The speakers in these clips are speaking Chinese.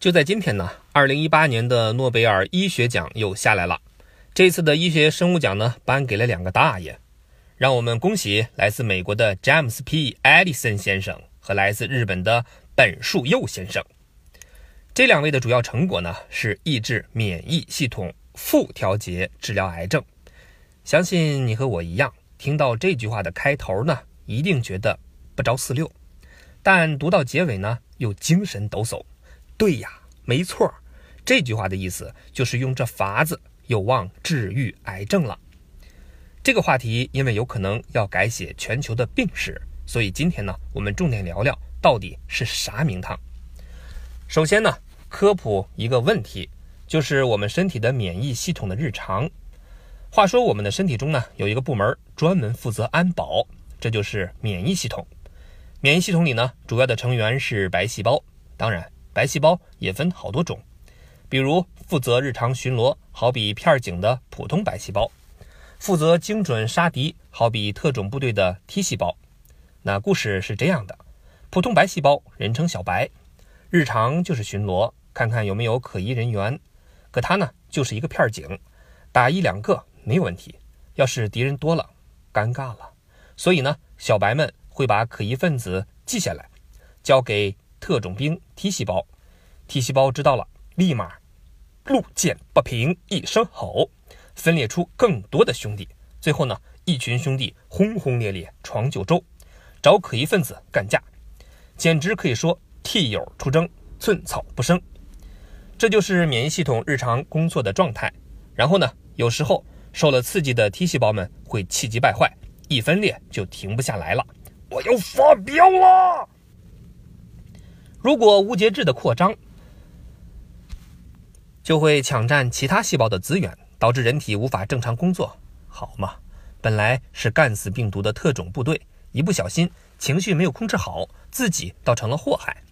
就在今天呢，二零一八年的诺贝尔医学奖又下来了。这次的医学生物奖呢，颁给了两个大爷，让我们恭喜来自美国的詹姆斯 ·P· 艾利森先生和来自日本的本树佑先生。这两位的主要成果呢，是抑制免疫系统负调节治疗癌症。相信你和我一样，听到这句话的开头呢，一定觉得不着四六，但读到结尾呢，又精神抖擞。对呀，没错，这句话的意思就是用这法子有望治愈癌症了。这个话题因为有可能要改写全球的病史，所以今天呢，我们重点聊聊到底是啥名堂。首先呢，科普一个问题，就是我们身体的免疫系统的日常。话说我们的身体中呢，有一个部门专门负责安保，这就是免疫系统。免疫系统里呢，主要的成员是白细胞，当然。白细胞也分好多种，比如负责日常巡逻，好比片警的普通白细胞；负责精准杀敌，好比特种部队的 T 细胞。那故事是这样的：普通白细胞人称小白，日常就是巡逻，看看有没有可疑人员。可他呢，就是一个片警，打一两个没有问题。要是敌人多了，尴尬了。所以呢，小白们会把可疑分子记下来，交给。特种兵 T 细胞，T 细胞知道了，立马路见不平一声吼，分裂出更多的兄弟，最后呢，一群兄弟轰轰烈烈闯九州，找可疑分子干架，简直可以说替友出征，寸草不生。这就是免疫系统日常工作的状态。然后呢，有时候受了刺激的 T 细胞们会气急败坏，一分裂就停不下来了，我要发飙了。如果无节制的扩张，就会抢占其他细胞的资源，导致人体无法正常工作，好嘛？本来是干死病毒的特种部队，一不小心情绪没有控制好，自己倒成了祸害。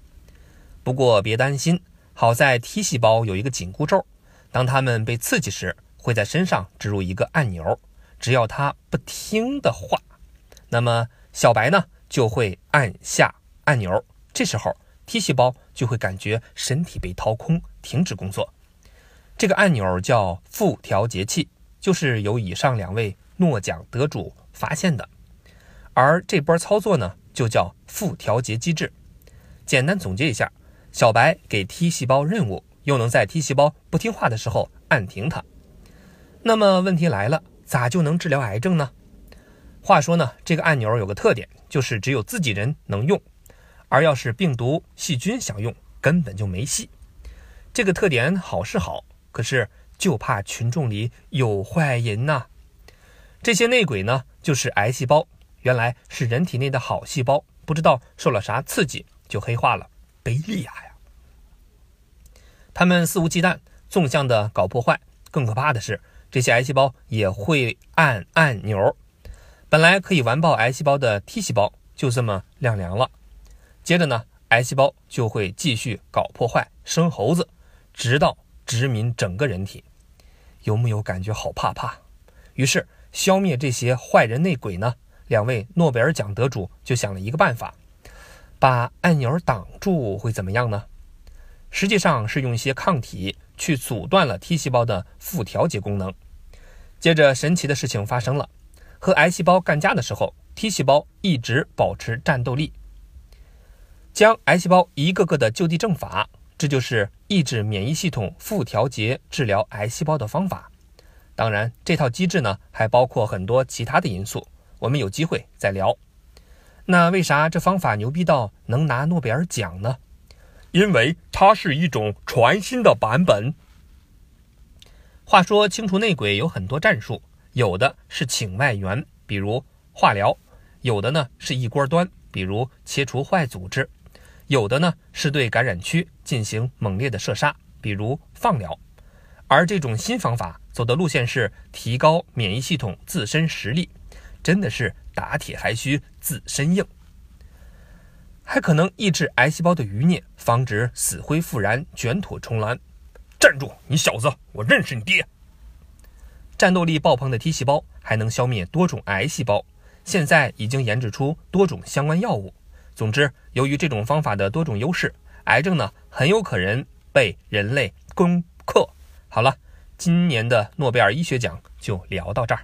不过别担心，好在 T 细胞有一个紧箍咒，当它们被刺激时，会在身上植入一个按钮，只要它不听的话，那么小白呢就会按下按钮，这时候。T 细胞就会感觉身体被掏空，停止工作。这个按钮叫负调节器，就是由以上两位诺奖得主发现的。而这波操作呢，就叫负调节机制。简单总结一下，小白给 T 细胞任务，又能在 T 细胞不听话的时候按停它。那么问题来了，咋就能治疗癌症呢？话说呢，这个按钮有个特点，就是只有自己人能用。而要是病毒、细菌想用，根本就没戏。这个特点好是好，可是就怕群众里有坏人呐。这些内鬼呢，就是癌细胞，原来是人体内的好细胞，不知道受了啥刺激就黑化了，卑劣呀！他们肆无忌惮、纵向的搞破坏，更可怕的是，这些癌细胞也会按按钮。本来可以完爆癌细胞的 T 细胞，就这么晾凉了。接着呢，癌细胞就会继续搞破坏、生猴子，直到殖民整个人体。有木有感觉好怕怕？于是消灭这些坏人内鬼呢？两位诺贝尔奖得主就想了一个办法：把按钮挡住会怎么样呢？实际上是用一些抗体去阻断了 T 细胞的负调节功能。接着神奇的事情发生了：和癌细胞干架的时候，T 细胞一直保持战斗力。将癌细胞一个个的就地正法，这就是抑制免疫系统负调节治疗癌细胞的方法。当然，这套机制呢还包括很多其他的因素，我们有机会再聊。那为啥这方法牛逼到能拿诺贝尔奖呢？因为它是一种全新的版本。话说清除内鬼有很多战术，有的是请外援，比如化疗；有的呢是一锅端，比如切除坏组织。有的呢是对感染区进行猛烈的射杀，比如放疗；而这种新方法走的路线是提高免疫系统自身实力，真的是打铁还需自身硬，还可能抑制癌细胞的余孽，防止死灰复燃、卷土重来。站住，你小子，我认识你爹！战斗力爆棚的 T 细胞还能消灭多种癌细胞，现在已经研制出多种相关药物。总之，由于这种方法的多种优势，癌症呢很有可能被人类攻克。好了，今年的诺贝尔医学奖就聊到这儿。